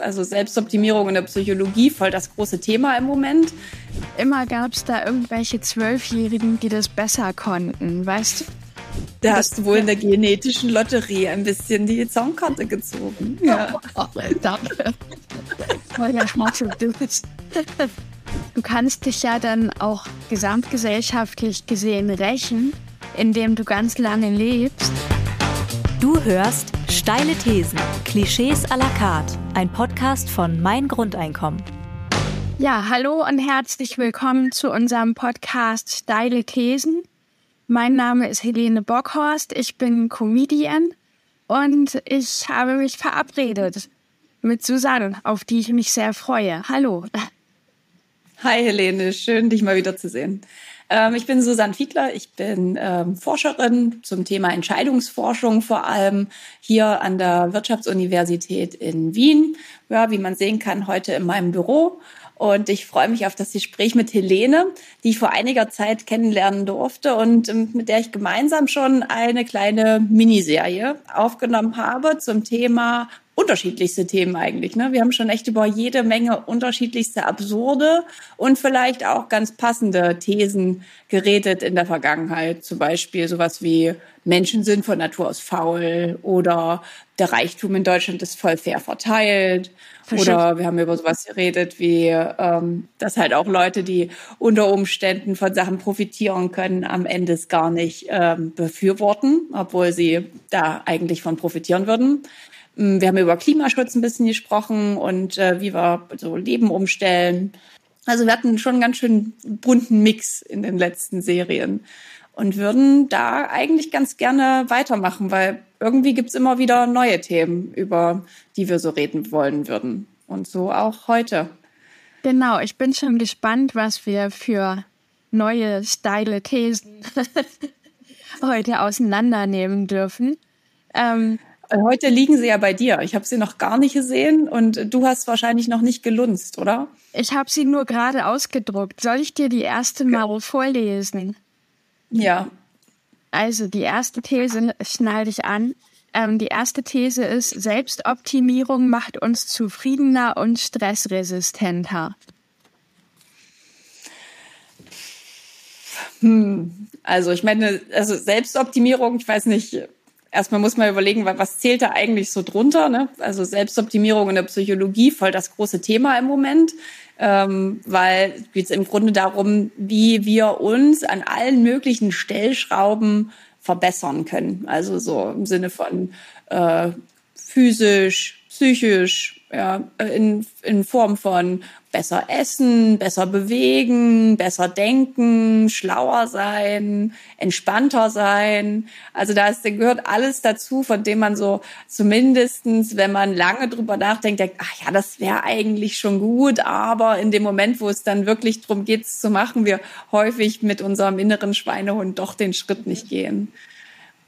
Also Selbstoptimierung in der Psychologie, voll das große Thema im Moment. Immer gab es da irgendwelche Zwölfjährigen, die das besser konnten, weißt du? Da hast du wohl in der genetischen Lotterie ein bisschen die Songkarte gezogen. Ja. Oh, oh, danke. Du kannst dich ja dann auch gesamtgesellschaftlich gesehen rächen, indem du ganz lange lebst. Du hörst Steile Thesen, Klischees à la carte, ein Podcast von Mein Grundeinkommen. Ja, hallo und herzlich willkommen zu unserem Podcast Steile Thesen. Mein Name ist Helene Bockhorst, ich bin Comedian und ich habe mich verabredet mit Susanne, auf die ich mich sehr freue. Hallo. Hi Helene, schön dich mal wieder zu sehen. Ähm, ich bin Susanne Fiedler, ich bin ähm, Forscherin zum Thema Entscheidungsforschung, vor allem hier an der Wirtschaftsuniversität in Wien. Ja, wie man sehen kann, heute in meinem Büro. Und ich freue mich auf das Gespräch mit Helene, die ich vor einiger Zeit kennenlernen durfte und ähm, mit der ich gemeinsam schon eine kleine Miniserie aufgenommen habe zum Thema unterschiedlichste Themen eigentlich. Ne? Wir haben schon echt über jede Menge unterschiedlichste absurde und vielleicht auch ganz passende Thesen geredet in der Vergangenheit. Zum Beispiel sowas wie Menschen sind von Natur aus faul oder der Reichtum in Deutschland ist voll fair verteilt. Oder wir haben über sowas geredet wie, ähm, dass halt auch Leute, die unter Umständen von Sachen profitieren können, am Ende es gar nicht ähm, befürworten, obwohl sie da eigentlich von profitieren würden. Mm, wir haben über Klimaschutz ein bisschen gesprochen und äh, wie wir so Leben umstellen. Also wir hatten schon einen ganz schön bunten Mix in den letzten Serien und würden da eigentlich ganz gerne weitermachen, weil irgendwie gibt's immer wieder neue Themen, über die wir so reden wollen würden. Und so auch heute. Genau, ich bin schon gespannt, was wir für neue steile Thesen heute auseinandernehmen dürfen. Ähm, Heute liegen sie ja bei dir. Ich habe sie noch gar nicht gesehen und du hast wahrscheinlich noch nicht gelunzt, oder? Ich habe sie nur gerade ausgedruckt. Soll ich dir die erste mal vorlesen? Ja. Also die erste These schnall dich an. Ähm, die erste These ist, Selbstoptimierung macht uns zufriedener und stressresistenter. Hm. Also ich meine, also Selbstoptimierung, ich weiß nicht, erstmal muss man überlegen, was zählt da eigentlich so drunter. Ne? Also Selbstoptimierung in der Psychologie, voll das große Thema im Moment, ähm, weil es geht im Grunde darum, wie wir uns an allen möglichen Stellschrauben verbessern können. Also so im Sinne von äh, physisch, psychisch, ja, in, in Form von besser essen, besser bewegen, besser denken, schlauer sein, entspannter sein. Also da ist, gehört alles dazu, von dem man so zumindestens, wenn man lange drüber nachdenkt, denkt, ach ja, das wäre eigentlich schon gut, aber in dem Moment, wo es dann wirklich darum geht, es zu machen, wir häufig mit unserem inneren Schweinehund doch den Schritt nicht gehen.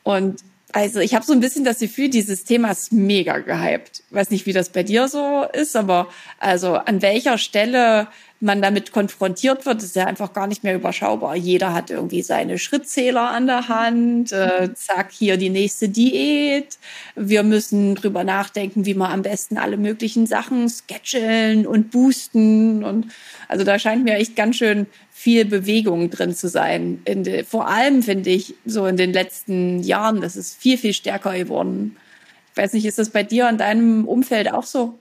Und also ich habe so ein bisschen das Gefühl, dieses Thema ist mega gehypt. Ich weiß nicht, wie das bei dir so ist, aber also an welcher Stelle man damit konfrontiert wird, ist ja einfach gar nicht mehr überschaubar. Jeder hat irgendwie seine Schrittzähler an der Hand. Äh, zack, hier die nächste Diät. Wir müssen drüber nachdenken, wie wir am besten alle möglichen Sachen sketcheln und boosten. Und also da scheint mir echt ganz schön viel Bewegung drin zu sein. De, vor allem finde ich so in den letzten Jahren, das ist viel, viel stärker geworden. Ich weiß nicht, ist das bei dir in deinem Umfeld auch so?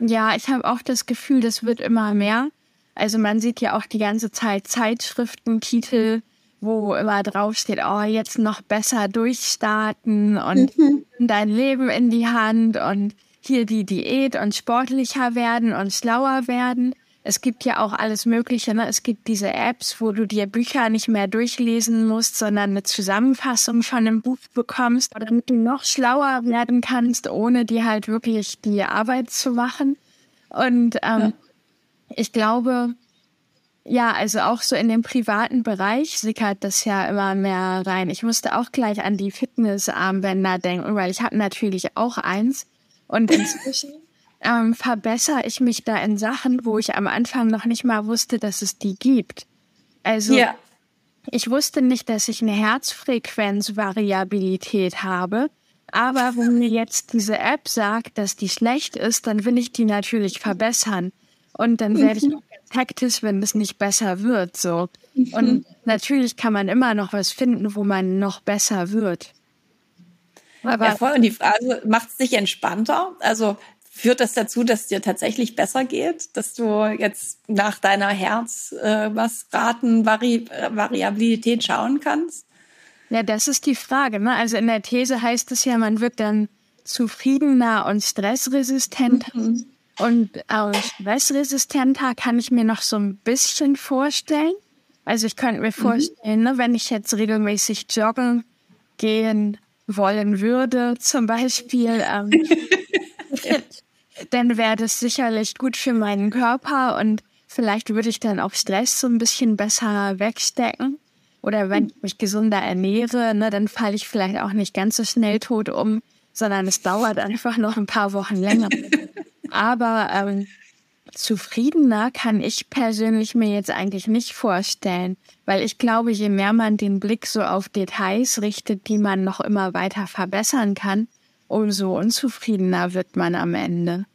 Ja, ich habe auch das Gefühl, das wird immer mehr. Also man sieht ja auch die ganze Zeit Zeitschriftentitel, wo immer draufsteht, oh, jetzt noch besser durchstarten und mhm. dein Leben in die Hand und hier die Diät und sportlicher werden und schlauer werden. Es gibt ja auch alles Mögliche. Ne? Es gibt diese Apps, wo du dir Bücher nicht mehr durchlesen musst, sondern eine Zusammenfassung von einem Buch bekommst, damit du noch schlauer werden kannst, ohne dir halt wirklich die Arbeit zu machen. Und ähm, ja. ich glaube, ja, also auch so in dem privaten Bereich sickert das ja immer mehr rein. Ich musste auch gleich an die Fitnessarmbänder denken, weil ich habe natürlich auch eins. Und inzwischen ähm, verbessere ich mich da in Sachen, wo ich am Anfang noch nicht mal wusste, dass es die gibt. Also ja. ich wusste nicht, dass ich eine Herzfrequenzvariabilität habe. Aber wenn mir jetzt diese App sagt, dass die schlecht ist, dann will ich die natürlich verbessern. Und dann werde ich auch hektisch, wenn es nicht besser wird, so. Und natürlich kann man immer noch was finden, wo man noch besser wird. Aber ja, voll. Und die Frage, macht es dich entspannter? Also führt das dazu, dass es dir tatsächlich besser geht, dass du jetzt nach deiner Herz äh, was Raten Vari Variabilität schauen kannst? Ja, das ist die Frage. Ne? Also in der These heißt es ja, man wird dann zufriedener und stressresistenter. Mhm. Und äh, stressresistenter kann ich mir noch so ein bisschen vorstellen. Also ich könnte mir mhm. vorstellen, mhm. ne, wenn ich jetzt regelmäßig joggen gehen wollen würde, zum Beispiel, ähm, dann wäre das sicherlich gut für meinen Körper und vielleicht würde ich dann auch Stress so ein bisschen besser wegstecken. Oder wenn ich mich gesunder ernähre, ne, dann falle ich vielleicht auch nicht ganz so schnell tot um, sondern es dauert einfach noch ein paar Wochen länger. Aber ähm, zufriedener kann ich persönlich mir jetzt eigentlich nicht vorstellen, weil ich glaube, je mehr man den Blick so auf Details richtet, die man noch immer weiter verbessern kann, umso unzufriedener wird man am Ende.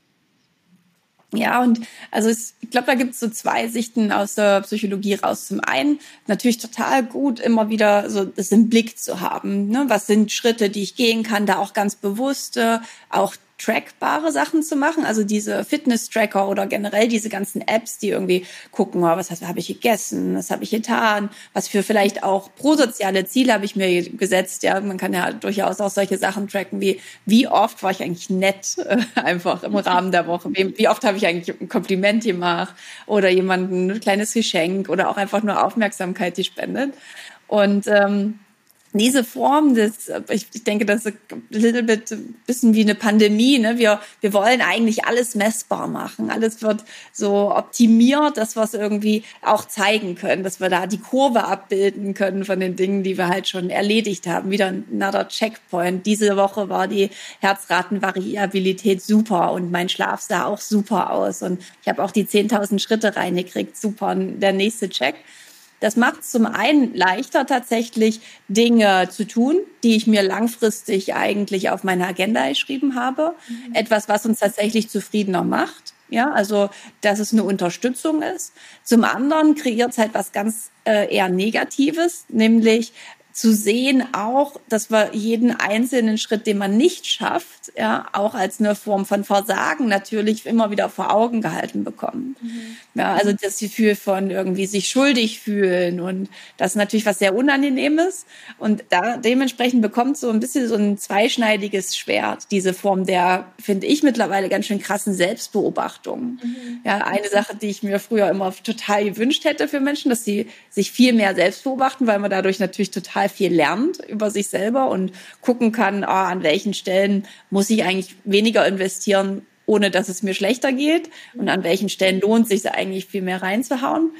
Ja, und also ich glaube, da gibt es so zwei Sichten aus der Psychologie raus. Zum einen natürlich total gut, immer wieder so das im Blick zu haben. Ne? Was sind Schritte, die ich gehen kann, da auch ganz bewusst äh, auch trackbare Sachen zu machen, also diese Fitness-Tracker oder generell diese ganzen Apps, die irgendwie gucken, oh, was habe ich gegessen, was habe ich getan, was für vielleicht auch prosoziale Ziele habe ich mir gesetzt. Ja, man kann ja durchaus auch solche Sachen tracken wie, wie oft war ich eigentlich nett äh, einfach im Rahmen der Woche, wie, oft habe ich eigentlich ein Kompliment gemacht oder jemandem ein kleines Geschenk oder auch einfach nur Aufmerksamkeit, die spendet. Und ähm, diese Form des, ich, ich denke, das ist ein little bit, bisschen wie eine Pandemie. Ne? Wir, wir wollen eigentlich alles messbar machen. Alles wird so optimiert, dass wir es irgendwie auch zeigen können, dass wir da die Kurve abbilden können von den Dingen, die wir halt schon erledigt haben. Wieder another Checkpoint. Diese Woche war die Herzratenvariabilität super und mein Schlaf sah auch super aus und ich habe auch die 10.000 Schritte reingekriegt. Super. Der nächste Check. Das macht es zum einen leichter, tatsächlich Dinge zu tun, die ich mir langfristig eigentlich auf meine Agenda geschrieben habe. Mhm. Etwas, was uns tatsächlich zufriedener macht. Ja, also, dass es eine Unterstützung ist. Zum anderen kreiert es halt was ganz äh, eher Negatives, nämlich zu sehen auch, dass wir jeden einzelnen Schritt, den man nicht schafft, ja, auch als eine Form von Versagen natürlich immer wieder vor Augen gehalten bekommen. Mhm. Ja, also das Gefühl von irgendwie sich schuldig fühlen und das ist natürlich was sehr Unangenehmes und da dementsprechend bekommt so ein bisschen so ein zweischneidiges Schwert, diese Form der, finde ich mittlerweile ganz schön krassen Selbstbeobachtung. Mhm. Ja, eine Sache, die ich mir früher immer total gewünscht hätte für Menschen, dass sie sich viel mehr selbst beobachten, weil man dadurch natürlich total viel lernt über sich selber und gucken kann, ah, an welchen Stellen muss ich eigentlich weniger investieren, ohne dass es mir schlechter geht und an welchen Stellen lohnt es sich eigentlich viel mehr reinzuhauen.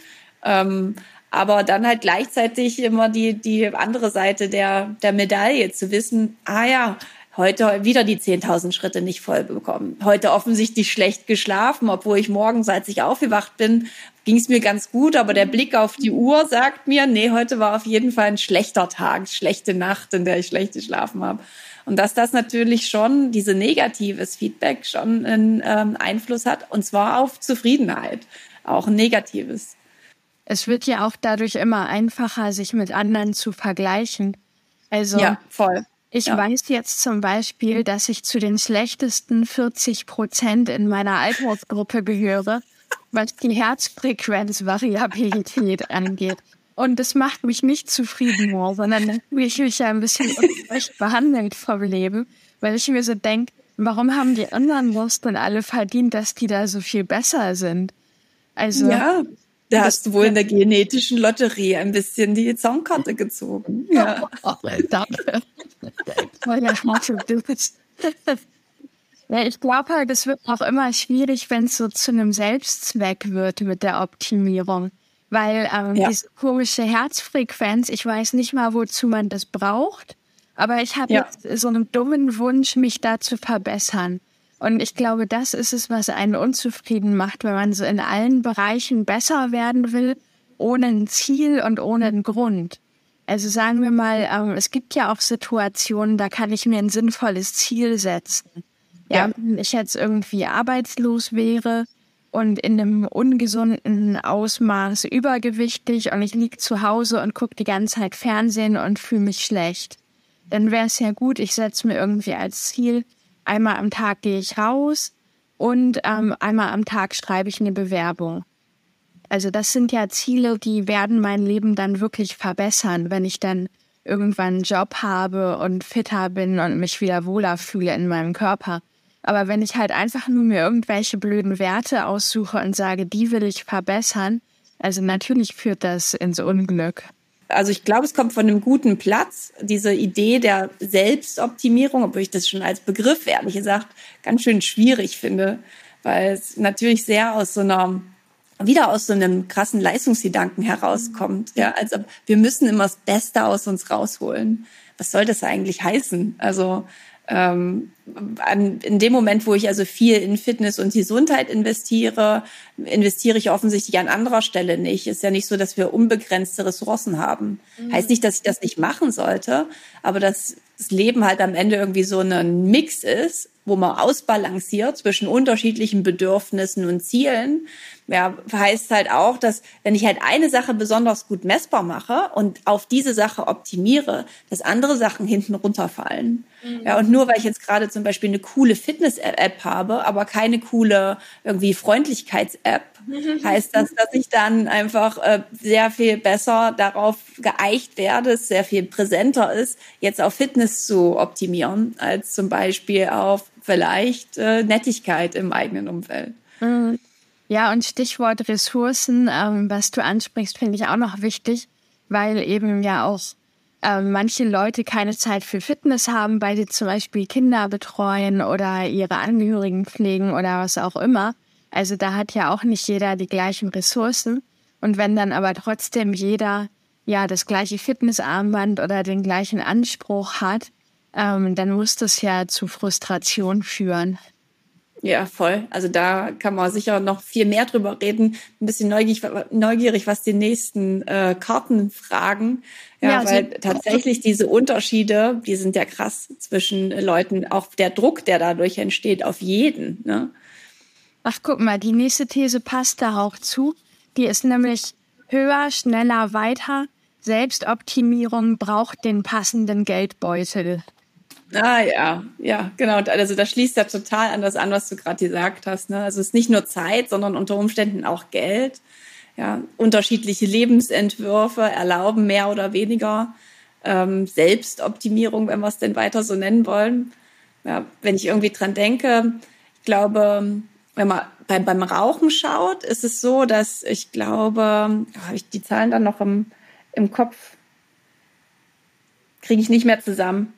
Ähm, aber dann halt gleichzeitig immer die, die andere Seite der, der Medaille zu wissen, ah ja, heute wieder die 10.000 Schritte nicht voll bekommen. Heute offensichtlich schlecht geschlafen, obwohl ich morgens, als ich aufgewacht bin, ging es mir ganz gut, aber der Blick auf die Uhr sagt mir, nee, heute war auf jeden Fall ein schlechter Tag, schlechte Nacht, in der ich schlecht geschlafen habe. Und dass das natürlich schon, diese negatives Feedback schon einen ähm, Einfluss hat, und zwar auf Zufriedenheit, auch ein negatives. Es wird ja auch dadurch immer einfacher, sich mit anderen zu vergleichen. Also ja, voll. Ich ja. weiß jetzt zum Beispiel, dass ich zu den schlechtesten 40 Prozent in meiner Altersgruppe gehöre was die Herzfrequenzvariabilität angeht. Und das macht mich nicht zufrieden, sondern ich mich ja ein bisschen ungerecht behandelt vom Leben, weil ich mir so denke, warum haben die anderen und alle verdient, dass die da so viel besser sind? Also. Ja, da hast du wohl in der genetischen Lotterie ein bisschen die Songkarte gezogen. Ja. Oh, danke. Ja, ich glaube halt, es wird auch immer schwierig, wenn es so zu einem Selbstzweck wird mit der Optimierung. Weil ähm, ja. diese komische Herzfrequenz, ich weiß nicht mal, wozu man das braucht, aber ich habe ja. jetzt so einen dummen Wunsch, mich da zu verbessern. Und ich glaube, das ist es, was einen unzufrieden macht, wenn man so in allen Bereichen besser werden will, ohne ein Ziel und ohne einen Grund. Also sagen wir mal, ähm, es gibt ja auch Situationen, da kann ich mir ein sinnvolles Ziel setzen. Ja, ja. wenn ich jetzt irgendwie arbeitslos wäre und in einem ungesunden Ausmaß übergewichtig und ich liege zu Hause und gucke die ganze Zeit Fernsehen und fühle mich schlecht, dann wäre es ja gut, ich setze mir irgendwie als Ziel, einmal am Tag gehe ich raus und ähm, einmal am Tag schreibe ich eine Bewerbung. Also das sind ja Ziele, die werden mein Leben dann wirklich verbessern, wenn ich dann irgendwann einen Job habe und fitter bin und mich wieder wohler fühle in meinem Körper. Aber wenn ich halt einfach nur mir irgendwelche blöden Werte aussuche und sage, die will ich verbessern, also natürlich führt das ins Unglück. Also ich glaube, es kommt von einem guten Platz, diese Idee der Selbstoptimierung, obwohl ich das schon als Begriff, ehrlich gesagt, ganz schön schwierig finde, weil es natürlich sehr aus so einer wieder aus so einem krassen Leistungsgedanken herauskommt. Ja, also wir müssen immer das Beste aus uns rausholen. Was soll das eigentlich heißen? Also ähm, an, in dem Moment, wo ich also viel in Fitness und Gesundheit investiere, investiere ich offensichtlich an anderer Stelle nicht. Ist ja nicht so, dass wir unbegrenzte Ressourcen haben. Mhm. Heißt nicht, dass ich das nicht machen sollte, aber dass das Leben halt am Ende irgendwie so ein Mix ist, wo man ausbalanciert zwischen unterschiedlichen Bedürfnissen und Zielen ja, heißt halt auch, dass wenn ich halt eine Sache besonders gut messbar mache und auf diese Sache optimiere, dass andere Sachen hinten runterfallen. Mhm. Ja, und nur weil ich jetzt gerade zum Beispiel eine coole Fitness-App habe, aber keine coole irgendwie Freundlichkeits-App, mhm. heißt das, dass ich dann einfach äh, sehr viel besser darauf geeicht werde, es sehr viel präsenter ist, jetzt auf Fitness zu optimieren, als zum Beispiel auf vielleicht äh, Nettigkeit im eigenen Umfeld. Mhm. Ja, und Stichwort Ressourcen, ähm, was du ansprichst, finde ich auch noch wichtig, weil eben ja auch ähm, manche Leute keine Zeit für Fitness haben, weil sie zum Beispiel Kinder betreuen oder ihre Angehörigen pflegen oder was auch immer. Also da hat ja auch nicht jeder die gleichen Ressourcen. Und wenn dann aber trotzdem jeder ja das gleiche Fitnessarmband oder den gleichen Anspruch hat, ähm, dann muss das ja zu Frustration führen. Ja, voll. Also da kann man sicher noch viel mehr drüber reden. Ein bisschen neugierig, neugierig was die nächsten äh, Karten fragen. Ja, ja weil tatsächlich diese Unterschiede, die sind ja krass zwischen Leuten. Auch der Druck, der dadurch entsteht, auf jeden. Ne? Ach, guck mal, die nächste These passt da auch zu. Die ist nämlich höher, schneller, weiter. Selbstoptimierung braucht den passenden Geldbeutel. Ah ja, ja, genau. Also da schließt ja total an das an, was du gerade gesagt hast. Ne? Also es ist nicht nur Zeit, sondern unter Umständen auch Geld. Ja, unterschiedliche Lebensentwürfe erlauben mehr oder weniger ähm, Selbstoptimierung, wenn wir es denn weiter so nennen wollen. Ja, wenn ich irgendwie dran denke, ich glaube, wenn man beim, beim Rauchen schaut, ist es so, dass ich glaube, habe ich die Zahlen dann noch im, im Kopf, kriege ich nicht mehr zusammen.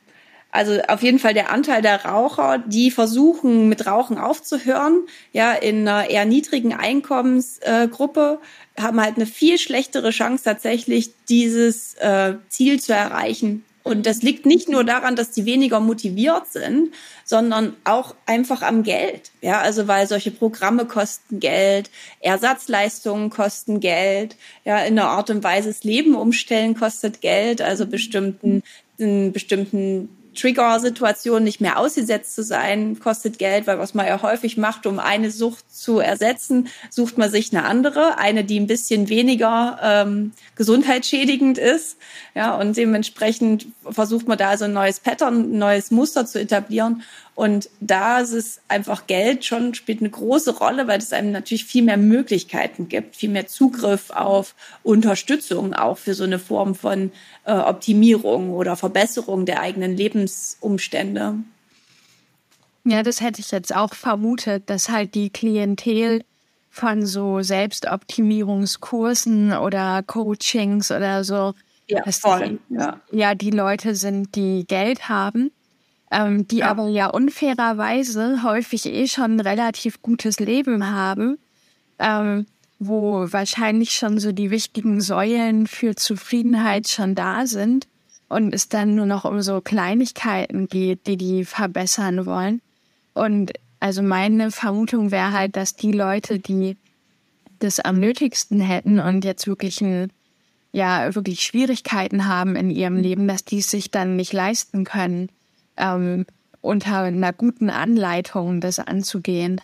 Also auf jeden Fall der Anteil der Raucher, die versuchen, mit Rauchen aufzuhören, ja, in einer eher niedrigen Einkommensgruppe, äh, haben halt eine viel schlechtere Chance tatsächlich, dieses äh, Ziel zu erreichen. Und das liegt nicht nur daran, dass die weniger motiviert sind, sondern auch einfach am Geld. Ja, also weil solche Programme kosten Geld, Ersatzleistungen kosten Geld, ja, in einer Art und Weise das Leben umstellen kostet Geld, also bestimmten, bestimmten Trigger-Situation nicht mehr ausgesetzt zu sein, kostet Geld, weil was man ja häufig macht, um eine Sucht zu ersetzen, sucht man sich eine andere, eine, die ein bisschen weniger ähm, gesundheitsschädigend ist. Ja, und dementsprechend versucht man da so ein neues Pattern, ein neues Muster zu etablieren. Und da ist es einfach Geld schon spielt eine große Rolle, weil es einem natürlich viel mehr Möglichkeiten gibt, viel mehr Zugriff auf Unterstützung auch für so eine Form von äh, Optimierung oder Verbesserung der eigenen Lebensumstände. Ja, das hätte ich jetzt auch vermutet, dass halt die Klientel von so Selbstoptimierungskursen oder Coachings oder so, ja, voll, die, ja. ja die Leute sind, die Geld haben ähm, die ja. aber ja unfairerweise häufig eh schon ein relativ gutes Leben haben, ähm, wo wahrscheinlich schon so die wichtigen Säulen für Zufriedenheit schon da sind und es dann nur noch um so Kleinigkeiten geht, die die verbessern wollen. Und also meine Vermutung wäre halt, dass die Leute, die das am nötigsten hätten und jetzt wirklich ein ja wirklich Schwierigkeiten haben in ihrem Leben, dass die es sich dann nicht leisten können, ähm, unter einer guten Anleitung das anzugehen.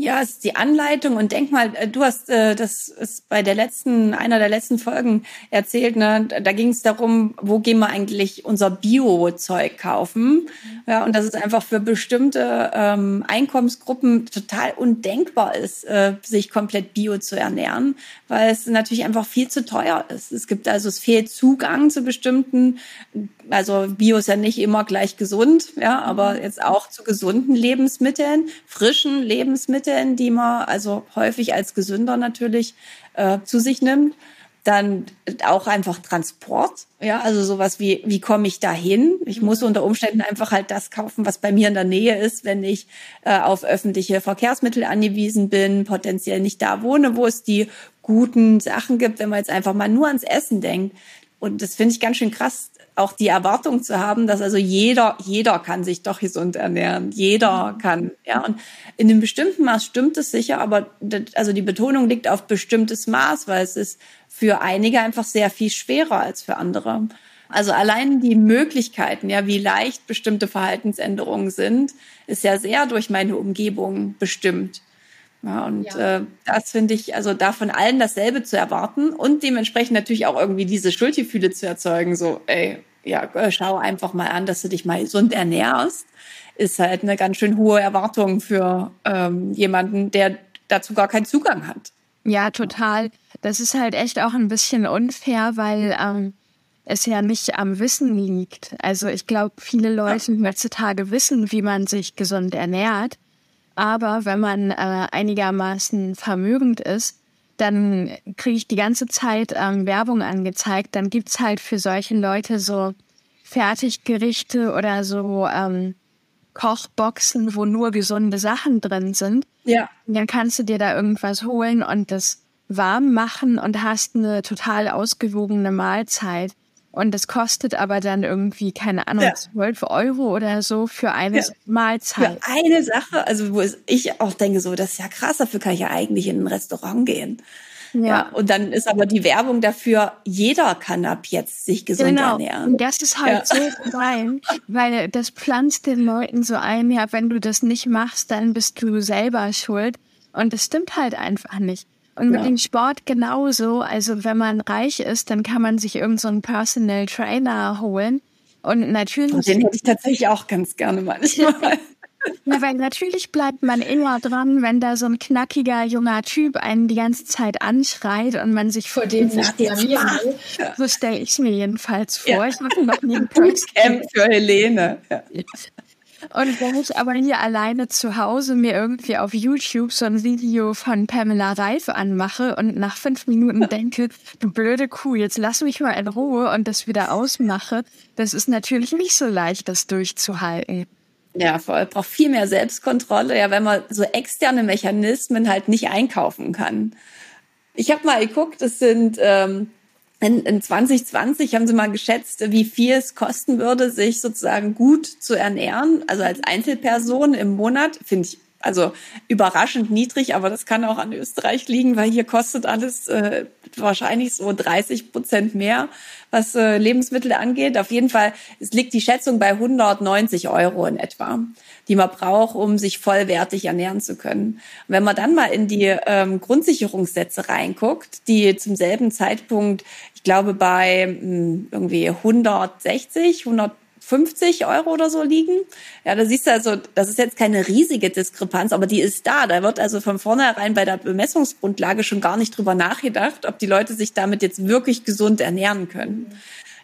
Ja, es ist die Anleitung und denk mal, äh, du hast äh, das ist bei der letzten, einer der letzten Folgen erzählt, ne? Da ging es darum, wo gehen wir eigentlich unser Bio-Zeug kaufen. Ja, und dass es einfach für bestimmte ähm, Einkommensgruppen total undenkbar ist, äh, sich komplett bio zu ernähren, weil es natürlich einfach viel zu teuer ist. Es gibt also, es fehlt Zugang zu bestimmten also Bio ist ja nicht immer gleich gesund, ja, aber jetzt auch zu gesunden Lebensmitteln, frischen Lebensmitteln, die man also häufig als gesünder natürlich äh, zu sich nimmt. Dann auch einfach Transport, ja, also sowas wie, wie komme ich da hin? Ich muss unter Umständen einfach halt das kaufen, was bei mir in der Nähe ist, wenn ich äh, auf öffentliche Verkehrsmittel angewiesen bin, potenziell nicht da wohne, wo es die guten Sachen gibt, wenn man jetzt einfach mal nur ans Essen denkt. Und das finde ich ganz schön krass, auch die Erwartung zu haben, dass also jeder, jeder kann sich doch gesund ernähren. Jeder mhm. kann, ja. Und in einem bestimmten Maß stimmt es sicher, aber also die Betonung liegt auf bestimmtes Maß, weil es ist für einige einfach sehr viel schwerer als für andere. Also allein die Möglichkeiten, ja, wie leicht bestimmte Verhaltensänderungen sind, ist ja sehr durch meine Umgebung bestimmt. Ja, und ja. Äh, das finde ich, also da von allen dasselbe zu erwarten und dementsprechend natürlich auch irgendwie diese Schuldgefühle zu erzeugen, so, ey, ja, äh, schau einfach mal an, dass du dich mal gesund ernährst, ist halt eine ganz schön hohe Erwartung für ähm, jemanden, der dazu gar keinen Zugang hat. Ja, total. Das ist halt echt auch ein bisschen unfair, weil ähm, es ja nicht am Wissen liegt. Also ich glaube, viele Leute heutzutage wissen, wie man sich gesund ernährt. Aber wenn man äh, einigermaßen vermögend ist, dann kriege ich die ganze Zeit ähm, Werbung angezeigt. Dann gibt's halt für solche Leute so Fertiggerichte oder so ähm, Kochboxen, wo nur gesunde Sachen drin sind. Ja. Und dann kannst du dir da irgendwas holen und das warm machen und hast eine total ausgewogene Mahlzeit. Und das kostet aber dann irgendwie, keine Ahnung, ja. 12 Euro oder so für eine ja. Mahlzeit. Für eine Sache, also wo ich auch denke, so, das ist ja krass, dafür kann ich ja eigentlich in ein Restaurant gehen. Ja. ja. Und dann ist aber die Werbung dafür, jeder kann ab jetzt sich gesund genau. ernähren. Und das ist halt ja. so geil, weil das pflanzt den Leuten so ein, ja, wenn du das nicht machst, dann bist du selber schuld. Und das stimmt halt einfach nicht. Und mit ja. dem Sport genauso. Also wenn man reich ist, dann kann man sich irgendeinen so Personal Trainer holen. Und natürlich. Und den hätte ich tatsächlich auch ganz gerne manchmal. Ja, weil natürlich bleibt man immer dran, wenn da so ein knackiger junger Typ einen die ganze Zeit anschreit und man sich vor dem nicht blamieren will. So stelle ich mir jedenfalls vor. Ja. Ich mache noch nie einen Bootcamp für Helene. Ja. Und wenn ich aber hier alleine zu Hause mir irgendwie auf YouTube so ein Video von Pamela Reif anmache und nach fünf Minuten denke, du blöde Kuh, jetzt lass mich mal in Ruhe und das wieder ausmache, das ist natürlich nicht so leicht, das durchzuhalten. Ja, voll. Braucht viel mehr Selbstkontrolle, ja, wenn man so externe Mechanismen halt nicht einkaufen kann. Ich habe mal geguckt, es sind ähm, in, in 2020 haben sie mal geschätzt, wie viel es kosten würde, sich sozusagen gut zu ernähren, also als Einzelperson im Monat. Finde ich also überraschend niedrig, aber das kann auch an Österreich liegen, weil hier kostet alles äh, wahrscheinlich so 30 Prozent mehr, was äh, Lebensmittel angeht. Auf jeden Fall es liegt die Schätzung bei 190 Euro in etwa, die man braucht, um sich vollwertig ernähren zu können. Und wenn man dann mal in die ähm, Grundsicherungssätze reinguckt, die zum selben Zeitpunkt, ich glaube bei mh, hm, irgendwie 160, 100 50 Euro oder so liegen. Ja, da siehst du also, das ist jetzt keine riesige Diskrepanz, aber die ist da. Da wird also von vornherein bei der Bemessungsgrundlage schon gar nicht drüber nachgedacht, ob die Leute sich damit jetzt wirklich gesund ernähren können.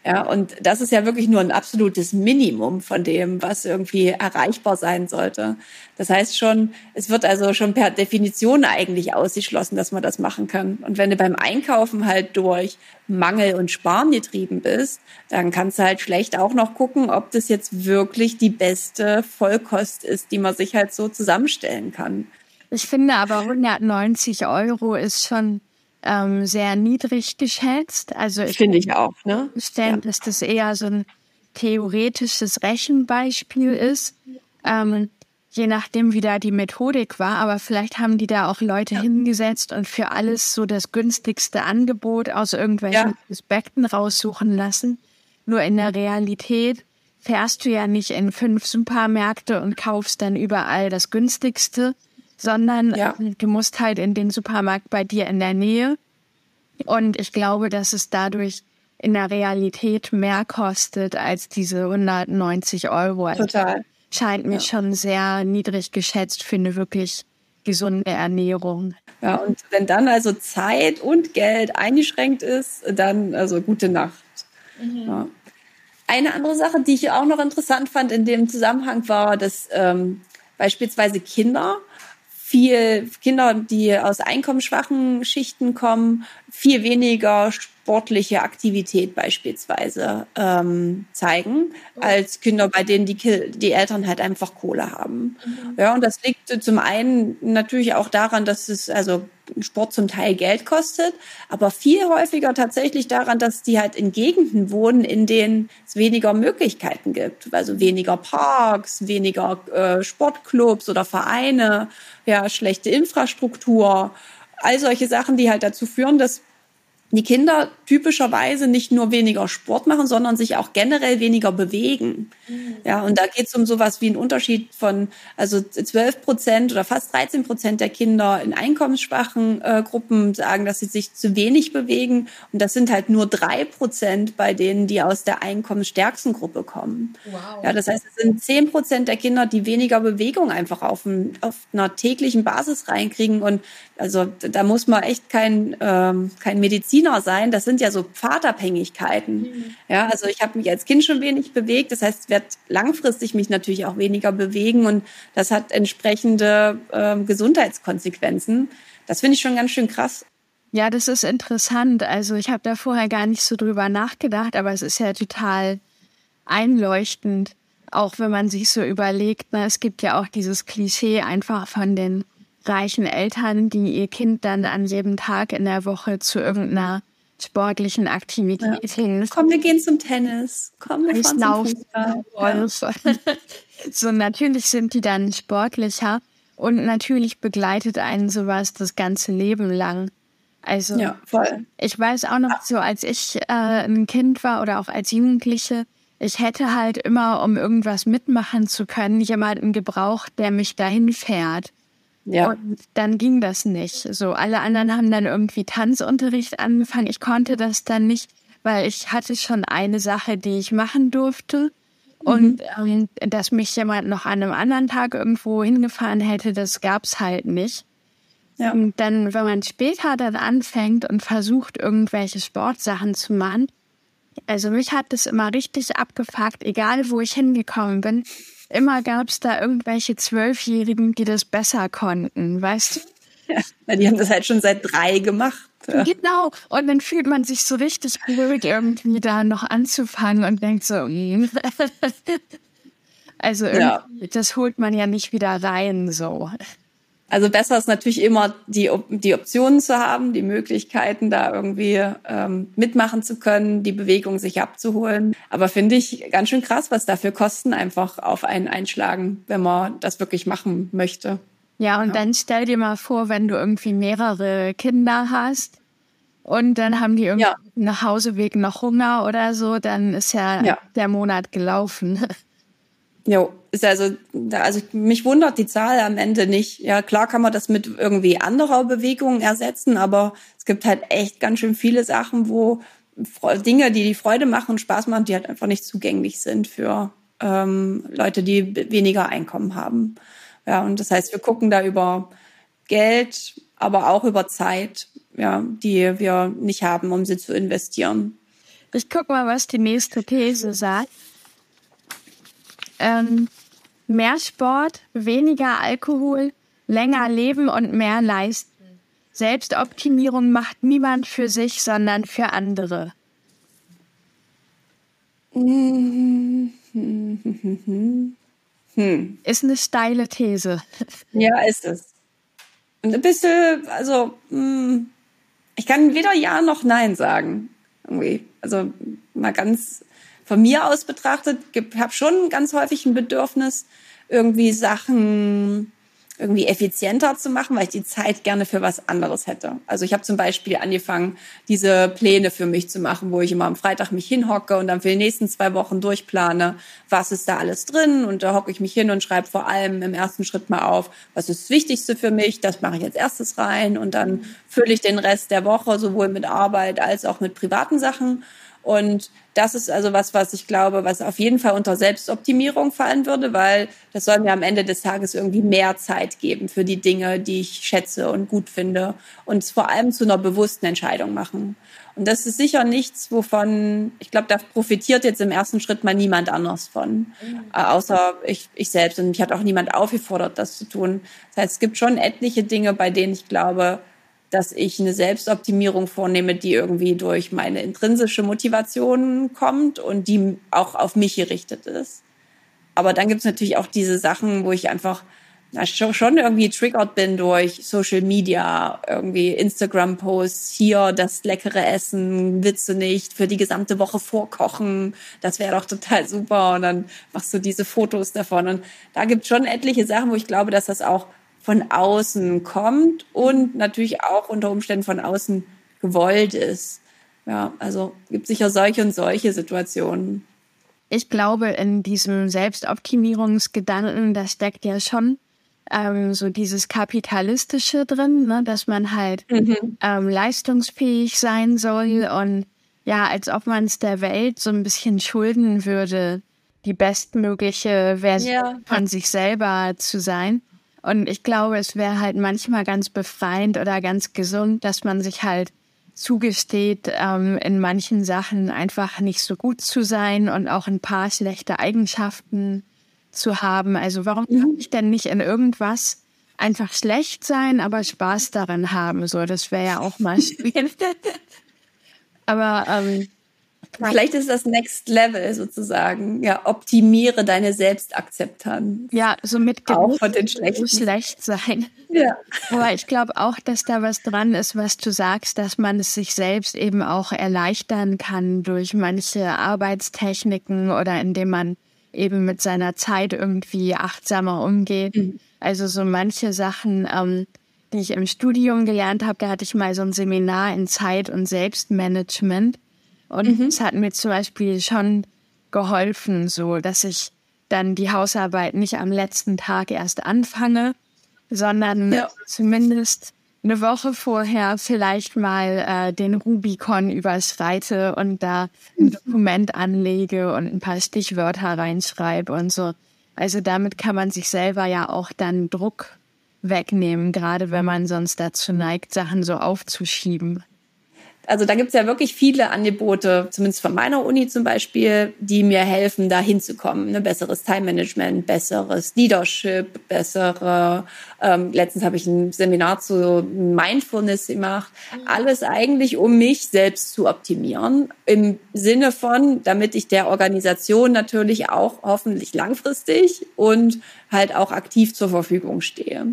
Ja, und das ist ja wirklich nur ein absolutes Minimum von dem, was irgendwie erreichbar sein sollte. Das heißt schon, es wird also schon per Definition eigentlich ausgeschlossen, dass man das machen kann. Und wenn du beim Einkaufen halt durch Mangel und Sparen getrieben bist, dann kannst du halt schlecht auch noch gucken, ob das jetzt wirklich die beste Vollkost ist, die man sich halt so zusammenstellen kann. Ich finde aber 190 Euro ist schon ähm, sehr niedrig geschätzt. Also ich finde ich auch. Ne? Stellen, ja. dass das eher so ein theoretisches Rechenbeispiel ist. Ähm, je nachdem, wie da die Methodik war, aber vielleicht haben die da auch Leute ja. hingesetzt und für alles so das günstigste Angebot aus irgendwelchen ja. Aspekten raussuchen lassen. Nur in der Realität fährst du ja nicht in fünf Supermärkte und kaufst dann überall das günstigste, sondern ja. du musst halt in den Supermarkt bei dir in der Nähe. Und ich glaube, dass es dadurch in der Realität mehr kostet als diese 190 Euro. Also Total. Scheint mir ja. schon sehr niedrig geschätzt für eine wirklich gesunde Ernährung. Ja, und wenn dann also Zeit und Geld eingeschränkt ist, dann also gute Nacht. Mhm. Ja. Eine andere Sache, die ich auch noch interessant fand in dem Zusammenhang, war, dass ähm, beispielsweise Kinder viel Kinder, die aus einkommensschwachen Schichten kommen, viel weniger sportliche Aktivität beispielsweise ähm, zeigen, als Kinder, bei denen die, die Eltern halt einfach Kohle haben. Mhm. Ja, und das liegt zum einen natürlich auch daran, dass es also Sport zum Teil Geld kostet, aber viel häufiger tatsächlich daran, dass die halt in Gegenden wohnen, in denen es weniger Möglichkeiten gibt. Also weniger Parks, weniger äh, Sportclubs oder Vereine, ja, schlechte Infrastruktur. All solche Sachen, die halt dazu führen, dass die Kinder typischerweise nicht nur weniger Sport machen, sondern sich auch generell weniger bewegen. Mhm. Ja, und da geht es um sowas wie einen Unterschied von, also 12 Prozent oder fast 13 Prozent der Kinder in einkommensschwachen äh, Gruppen sagen, dass sie sich zu wenig bewegen. Und das sind halt nur drei Prozent bei denen, die aus der einkommensstärksten Gruppe kommen. Wow. Ja, das heißt, es sind 10 Prozent der Kinder, die weniger Bewegung einfach auf, ein, auf einer täglichen Basis reinkriegen. Und also da muss man echt kein, ähm, kein Mediziner sein. Das sind ja so Pfadabhängigkeiten. Mhm. Ja, also ich habe mich als Kind schon wenig bewegt. Das heißt, ich werde langfristig mich natürlich auch weniger bewegen und das hat entsprechende ähm, Gesundheitskonsequenzen. Das finde ich schon ganz schön krass. Ja, das ist interessant. Also ich habe da vorher gar nicht so drüber nachgedacht, aber es ist ja total einleuchtend, auch wenn man sich so überlegt. Ne, es gibt ja auch dieses Klischee einfach von den reichen Eltern, die ihr Kind dann an jedem Tag in der Woche zu irgendeiner sportlichen Aktivität ja. hin. Komm, wir gehen zum Tennis. Komm, wir fahren zum Fußball. Ja. so, natürlich sind die dann sportlicher und natürlich begleitet einen sowas das ganze Leben lang. Also, ja, voll. ich weiß auch noch so, als ich äh, ein Kind war oder auch als Jugendliche, ich hätte halt immer, um irgendwas mitmachen zu können, jemanden gebraucht, der mich dahin fährt. Ja. Und dann ging das nicht. So, alle anderen haben dann irgendwie Tanzunterricht angefangen. Ich konnte das dann nicht, weil ich hatte schon eine Sache, die ich machen durfte. Mhm. Und ähm, dass mich jemand noch an einem anderen Tag irgendwo hingefahren hätte, das gab's halt nicht. Ja. Und dann, wenn man später dann anfängt und versucht, irgendwelche Sportsachen zu machen, also mich hat das immer richtig abgefuckt, egal wo ich hingekommen bin immer gab es da irgendwelche Zwölfjährigen, die das besser konnten, weißt du? Ja, die haben das halt schon seit drei gemacht. Genau. Und dann fühlt man sich so richtig blöd, irgendwie da noch anzufangen und denkt so, mm. also ja. das holt man ja nicht wieder rein, so. Also besser ist natürlich immer die, die Optionen zu haben, die Möglichkeiten da irgendwie ähm, mitmachen zu können, die Bewegung sich abzuholen. Aber finde ich ganz schön krass, was dafür Kosten einfach auf einen einschlagen, wenn man das wirklich machen möchte. Ja, und ja. dann stell dir mal vor, wenn du irgendwie mehrere Kinder hast und dann haben die irgendwie ja. nach Hauseweg noch Hunger oder so, dann ist ja, ja. der Monat gelaufen. Jo, ist also, also mich wundert die Zahl am Ende nicht. Ja, klar kann man das mit irgendwie anderer Bewegung ersetzen, aber es gibt halt echt ganz schön viele Sachen, wo Dinge, die die Freude machen, Spaß machen, die halt einfach nicht zugänglich sind für ähm, Leute, die weniger Einkommen haben. Ja, und das heißt, wir gucken da über Geld, aber auch über Zeit, ja, die wir nicht haben, um sie zu investieren. Ich guck mal, was die nächste These sagt. Ähm, mehr Sport, weniger Alkohol, länger leben und mehr leisten. Selbstoptimierung macht niemand für sich, sondern für andere. Hm. Ist eine steile These. Ja, ist es. Und ein bisschen, also, hm, ich kann weder Ja noch Nein sagen. Irgendwie. Also mal ganz von mir aus betrachtet, habe schon ganz häufig ein Bedürfnis, irgendwie Sachen irgendwie effizienter zu machen, weil ich die Zeit gerne für was anderes hätte. Also ich habe zum Beispiel angefangen, diese Pläne für mich zu machen, wo ich immer am Freitag mich hinhocke und dann für die nächsten zwei Wochen durchplane, was ist da alles drin. Und da hocke ich mich hin und schreibe vor allem im ersten Schritt mal auf, was ist das Wichtigste für mich, das mache ich als erstes rein und dann fülle ich den Rest der Woche sowohl mit Arbeit als auch mit privaten Sachen. Und das ist also was, was ich glaube, was auf jeden Fall unter Selbstoptimierung fallen würde, weil das soll mir am Ende des Tages irgendwie mehr Zeit geben für die Dinge, die ich schätze und gut finde und es vor allem zu einer bewussten Entscheidung machen. Und das ist sicher nichts, wovon, ich glaube, da profitiert jetzt im ersten Schritt mal niemand anders von, mhm. äh, außer ich, ich selbst. Und mich hat auch niemand aufgefordert, das zu tun. Das heißt, es gibt schon etliche Dinge, bei denen ich glaube, dass ich eine Selbstoptimierung vornehme, die irgendwie durch meine intrinsische Motivation kommt und die auch auf mich gerichtet ist. Aber dann gibt es natürlich auch diese Sachen, wo ich einfach na, schon irgendwie triggert bin durch Social Media, irgendwie Instagram-Posts, hier das leckere Essen, du nicht für die gesamte Woche vorkochen, das wäre doch total super. Und dann machst du diese Fotos davon. Und da gibt es schon etliche Sachen, wo ich glaube, dass das auch von außen kommt und natürlich auch unter Umständen von außen gewollt ist. Ja, also gibt sicher solche und solche Situationen. Ich glaube, in diesem Selbstoptimierungsgedanken, da steckt ja schon ähm, so dieses Kapitalistische drin, ne? dass man halt mhm. ähm, leistungsfähig sein soll und ja, als ob man es der Welt so ein bisschen schulden würde, die bestmögliche Version ja. von sich selber zu sein. Und ich glaube, es wäre halt manchmal ganz befreiend oder ganz gesund, dass man sich halt zugesteht, ähm, in manchen Sachen einfach nicht so gut zu sein und auch ein paar schlechte Eigenschaften zu haben. Also warum kann mhm. ich denn nicht in irgendwas einfach schlecht sein, aber Spaß darin haben? So, das wäre ja auch mal schwierig. aber ähm, Vielleicht ist das Next Level sozusagen. Ja, optimiere deine Selbstakzeptanz. Ja, so mit auch von den schlechten. schlecht sein. Ja. Aber ich glaube auch, dass da was dran ist, was du sagst, dass man es sich selbst eben auch erleichtern kann durch manche Arbeitstechniken oder indem man eben mit seiner Zeit irgendwie achtsamer umgeht. Mhm. Also so manche Sachen, ähm, die ich im Studium gelernt habe, da hatte ich mal so ein Seminar in Zeit- und Selbstmanagement. Und mhm. es hat mir zum Beispiel schon geholfen, so dass ich dann die Hausarbeit nicht am letzten Tag erst anfange, sondern ja. zumindest eine Woche vorher vielleicht mal äh, den Rubicon überschreite und da ein Dokument anlege und ein paar Stichwörter reinschreibe und so. Also damit kann man sich selber ja auch dann Druck wegnehmen, gerade wenn man sonst dazu neigt, Sachen so aufzuschieben also da gibt es ja wirklich viele Angebote, zumindest von meiner Uni zum Beispiel, die mir helfen, da hinzukommen. Ne? Besseres Time-Management, besseres Leadership, bessere. Ähm, letztens habe ich ein Seminar zu Mindfulness gemacht. Alles eigentlich, um mich selbst zu optimieren. Im Sinne von, damit ich der Organisation natürlich auch hoffentlich langfristig und halt auch aktiv zur Verfügung stehe.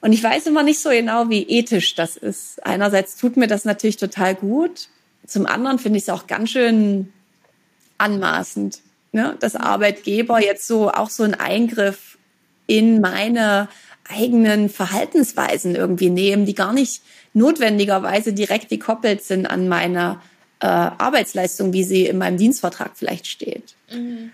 Und ich weiß immer nicht so genau, wie ethisch das ist. Einerseits tut mir das natürlich total gut. Zum anderen finde ich es auch ganz schön anmaßend, ne? dass Arbeitgeber jetzt so auch so einen Eingriff in meine eigenen Verhaltensweisen irgendwie nehmen, die gar nicht notwendigerweise direkt gekoppelt sind an meine äh, Arbeitsleistung, wie sie in meinem Dienstvertrag vielleicht steht. Mhm.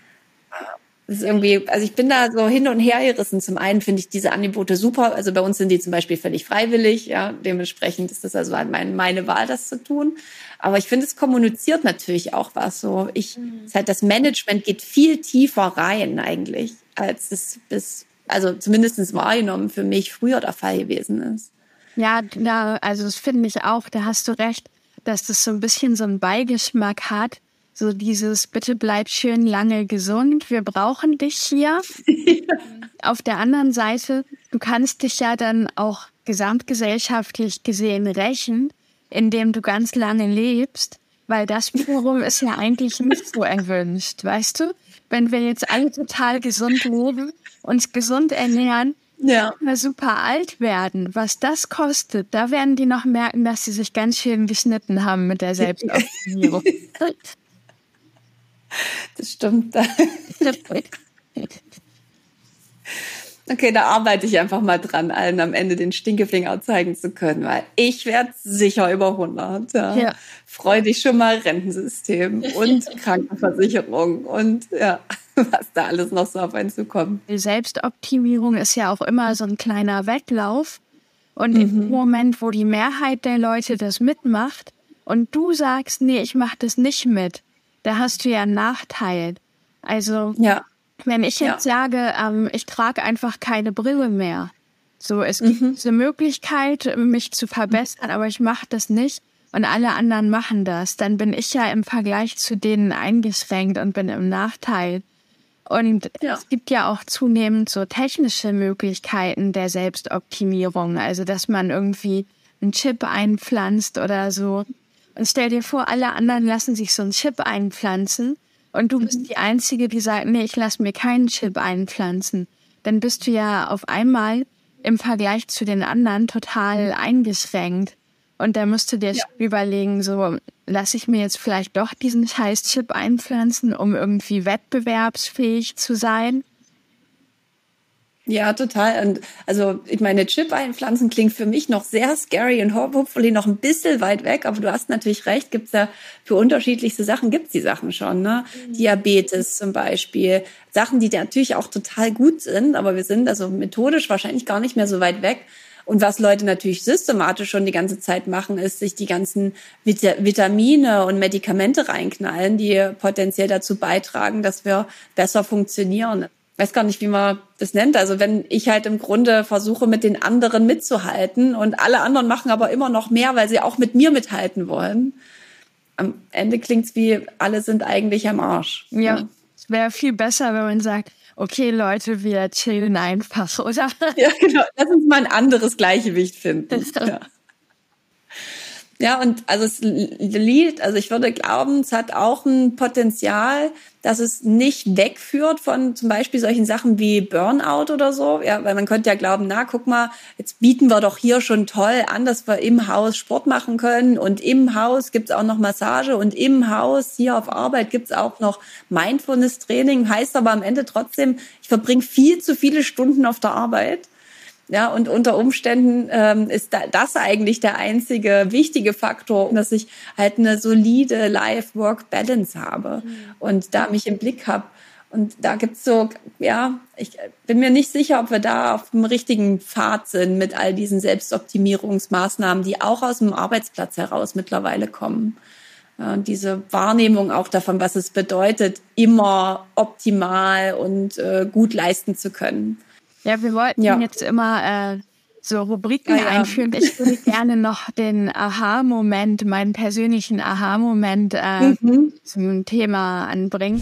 Das ist irgendwie, also ich bin da so hin und her gerissen. Zum einen finde ich diese Angebote super. Also bei uns sind die zum Beispiel völlig freiwillig. Ja, dementsprechend ist das also mein, meine Wahl, das zu tun. Aber ich finde, es kommuniziert natürlich auch was. So, ich, mhm. halt das Management geht viel tiefer rein eigentlich, als es bis, also zumindestens wahrgenommen für mich früher der Fall gewesen ist. Ja, da, also das finde ich auch. Da hast du recht, dass das so ein bisschen so einen Beigeschmack hat so dieses, bitte bleib schön lange gesund, wir brauchen dich hier. Auf der anderen Seite, du kannst dich ja dann auch gesamtgesellschaftlich gesehen rächen, indem du ganz lange lebst, weil das wiederum ist ja eigentlich nicht so erwünscht, weißt du? Wenn wir jetzt alle total gesund leben, uns gesund ernähren, ja. wir super alt werden, was das kostet, da werden die noch merken, dass sie sich ganz schön geschnitten haben mit der Selbstoptimierung. Das stimmt. Okay, da arbeite ich einfach mal dran, allen am Ende den Stinkefinger zeigen zu können, weil ich werde sicher über 100. Ja. ja. Freu dich schon mal Rentensystem und Krankenversicherung und ja, was da alles noch so auf einen zukommt. Selbstoptimierung ist ja auch immer so ein kleiner Wettlauf. Und mhm. im Moment, wo die Mehrheit der Leute das mitmacht und du sagst, nee, ich mache das nicht mit, da hast du ja einen Nachteil. Also ja. Wenn ich jetzt ja. sage, ähm, ich trage einfach keine Brille mehr, so es gibt mhm. eine Möglichkeit, mich zu verbessern, aber ich mache das nicht und alle anderen machen das, dann bin ich ja im Vergleich zu denen eingeschränkt und bin im Nachteil. Und ja. es gibt ja auch zunehmend so technische Möglichkeiten der Selbstoptimierung, also dass man irgendwie einen Chip einpflanzt oder so. Und stell dir vor, alle anderen lassen sich so einen Chip einpflanzen und du bist die Einzige, die sagt, nee, ich lasse mir keinen Chip einpflanzen, dann bist du ja auf einmal im Vergleich zu den anderen total eingeschränkt. Und da musst du dir ja. überlegen, so, lasse ich mir jetzt vielleicht doch diesen scheiß Chip einpflanzen, um irgendwie wettbewerbsfähig zu sein? Ja, total. Und also ich meine, Chip einpflanzen klingt für mich noch sehr scary und hopefully noch ein bisschen weit weg, aber du hast natürlich recht, gibt's ja für unterschiedlichste Sachen gibt's die Sachen schon, ne? Mhm. Diabetes zum Beispiel. Sachen, die natürlich auch total gut sind, aber wir sind also methodisch wahrscheinlich gar nicht mehr so weit weg. Und was Leute natürlich systematisch schon die ganze Zeit machen, ist sich die ganzen Vit Vitamine und Medikamente reinknallen, die potenziell dazu beitragen, dass wir besser funktionieren weiß gar nicht, wie man das nennt. Also wenn ich halt im Grunde versuche, mit den anderen mitzuhalten und alle anderen machen aber immer noch mehr, weil sie auch mit mir mithalten wollen. Am Ende klingt's wie, alle sind eigentlich am Arsch. Ja, es wäre viel besser, wenn man sagt, okay, Leute, wir chillen einfach, oder? Ja, genau. Lass uns mal ein anderes Gleichgewicht finden. ja. Ja, und also das Lied, also ich würde glauben, es hat auch ein Potenzial, dass es nicht wegführt von zum Beispiel solchen Sachen wie Burnout oder so. Ja, weil man könnte ja glauben, na, guck mal, jetzt bieten wir doch hier schon toll an, dass wir im Haus Sport machen können und im Haus gibt's auch noch Massage und im Haus hier auf Arbeit gibt's auch noch Mindfulness-Training. Heißt aber am Ende trotzdem, ich verbringe viel zu viele Stunden auf der Arbeit ja, und unter Umständen ähm, ist da, das eigentlich der einzige wichtige Faktor, dass ich halt eine solide Life-Work-Balance habe mhm. und da mich im Blick habe. Und da gibt's so, ja, ich bin mir nicht sicher, ob wir da auf dem richtigen Pfad sind mit all diesen Selbstoptimierungsmaßnahmen, die auch aus dem Arbeitsplatz heraus mittlerweile kommen. Und diese Wahrnehmung auch davon, was es bedeutet, immer optimal und äh, gut leisten zu können. Ja, wir wollten ja. jetzt immer äh, so Rubriken ja, ja. einführen. Ich würde gerne noch den Aha-Moment, meinen persönlichen Aha-Moment äh, mhm. zum Thema anbringen.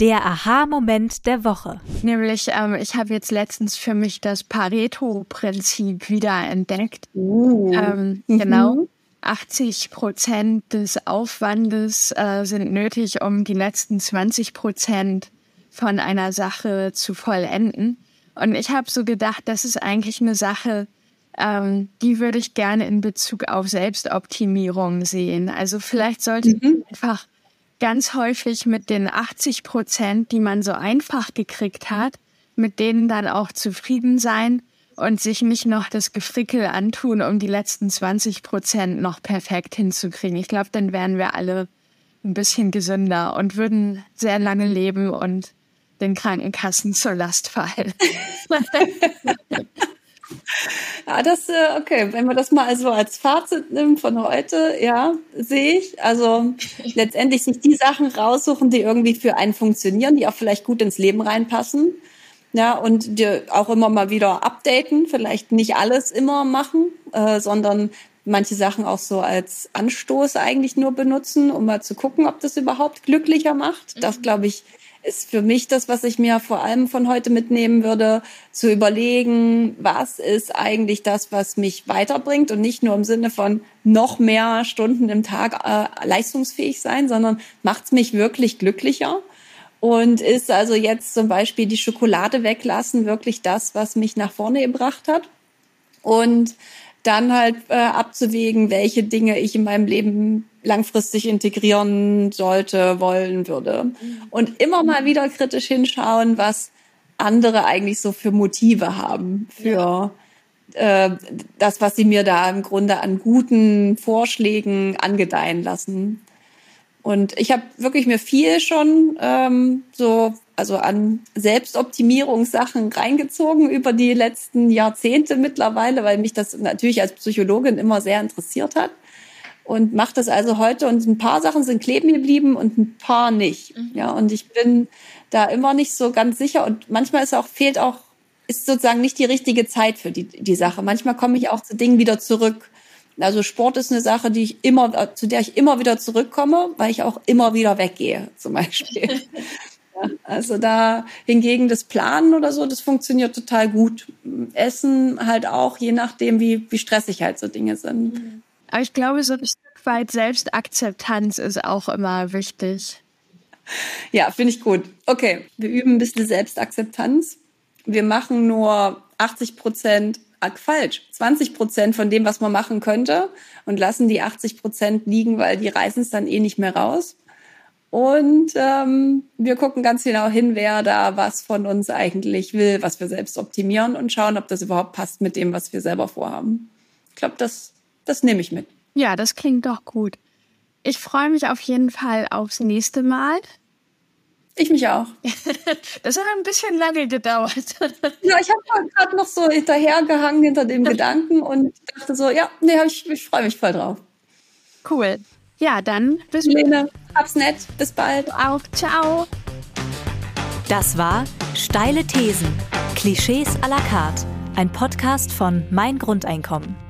Der Aha-Moment der Woche. Nämlich, ähm, ich habe jetzt letztens für mich das Pareto-Prinzip wieder entdeckt. Uh. Ähm, mhm. Genau. 80 Prozent des Aufwandes äh, sind nötig, um die letzten 20 Prozent von einer Sache zu vollenden. Und ich habe so gedacht, das ist eigentlich eine Sache, ähm, die würde ich gerne in Bezug auf Selbstoptimierung sehen. Also vielleicht sollte mhm. man einfach ganz häufig mit den 80 Prozent, die man so einfach gekriegt hat, mit denen dann auch zufrieden sein und sich nicht noch das Gefrickel antun, um die letzten 20 Prozent noch perfekt hinzukriegen. Ich glaube, dann wären wir alle ein bisschen gesünder und würden sehr lange leben und den Krankenkassen zur Last fallen. ja, das, äh, okay, wenn man das mal also als Fazit nimmt von heute, ja, sehe ich. Also letztendlich sich die Sachen raussuchen, die irgendwie für einen funktionieren, die auch vielleicht gut ins Leben reinpassen. Ja, und die auch immer mal wieder updaten, vielleicht nicht alles immer machen, äh, sondern manche Sachen auch so als Anstoß eigentlich nur benutzen, um mal zu gucken, ob das überhaupt glücklicher macht. Das, mhm. glaube ich, ist für mich das, was ich mir vor allem von heute mitnehmen würde, zu überlegen, was ist eigentlich das, was mich weiterbringt und nicht nur im Sinne von noch mehr Stunden im Tag äh, leistungsfähig sein, sondern macht es mich wirklich glücklicher. Und ist also jetzt zum Beispiel die Schokolade weglassen wirklich das, was mich nach vorne gebracht hat? Und dann halt äh, abzuwägen, welche Dinge ich in meinem Leben langfristig integrieren sollte, wollen würde. Mhm. Und immer mal wieder kritisch hinschauen, was andere eigentlich so für Motive haben, für äh, das, was sie mir da im Grunde an guten Vorschlägen angedeihen lassen. Und ich habe wirklich mir viel schon ähm, so also an Selbstoptimierungssachen reingezogen über die letzten Jahrzehnte mittlerweile, weil mich das natürlich als Psychologin immer sehr interessiert hat und mache das also heute und ein paar Sachen sind kleben geblieben und ein paar nicht. Mhm. Ja, und ich bin da immer nicht so ganz sicher und manchmal ist auch fehlt auch ist sozusagen nicht die richtige Zeit für die die Sache. Manchmal komme ich auch zu Dingen wieder zurück. Also Sport ist eine Sache, die ich immer zu der ich immer wieder zurückkomme, weil ich auch immer wieder weggehe, zum Beispiel. ja, also da hingegen das Planen oder so, das funktioniert total gut. Essen halt auch, je nachdem, wie, wie stressig halt so Dinge sind. Mhm. Aber ich glaube, so ein Stück weit Selbstakzeptanz ist auch immer wichtig. Ja, finde ich gut. Okay, wir üben ein bisschen Selbstakzeptanz. Wir machen nur 80 Prozent falsch. 20 Prozent von dem, was man machen könnte und lassen die 80 Prozent liegen, weil die reißen es dann eh nicht mehr raus. Und ähm, wir gucken ganz genau hin, wer da was von uns eigentlich will, was wir selbst optimieren und schauen, ob das überhaupt passt mit dem, was wir selber vorhaben. Ich glaube, das das nehme ich mit. Ja, das klingt doch gut. Ich freue mich auf jeden Fall aufs nächste Mal. Ich mich auch. das hat ein bisschen lange gedauert. ja, ich habe gerade noch so hinterhergehangen hinter dem Gedanken und dachte so, ja, nee, ich, ich freue mich voll drauf. Cool. Ja, dann bis Lene, hab's nett. Bis bald. Auch. Ciao. Das war Steile Thesen. Klischees à la carte. Ein Podcast von Mein Grundeinkommen.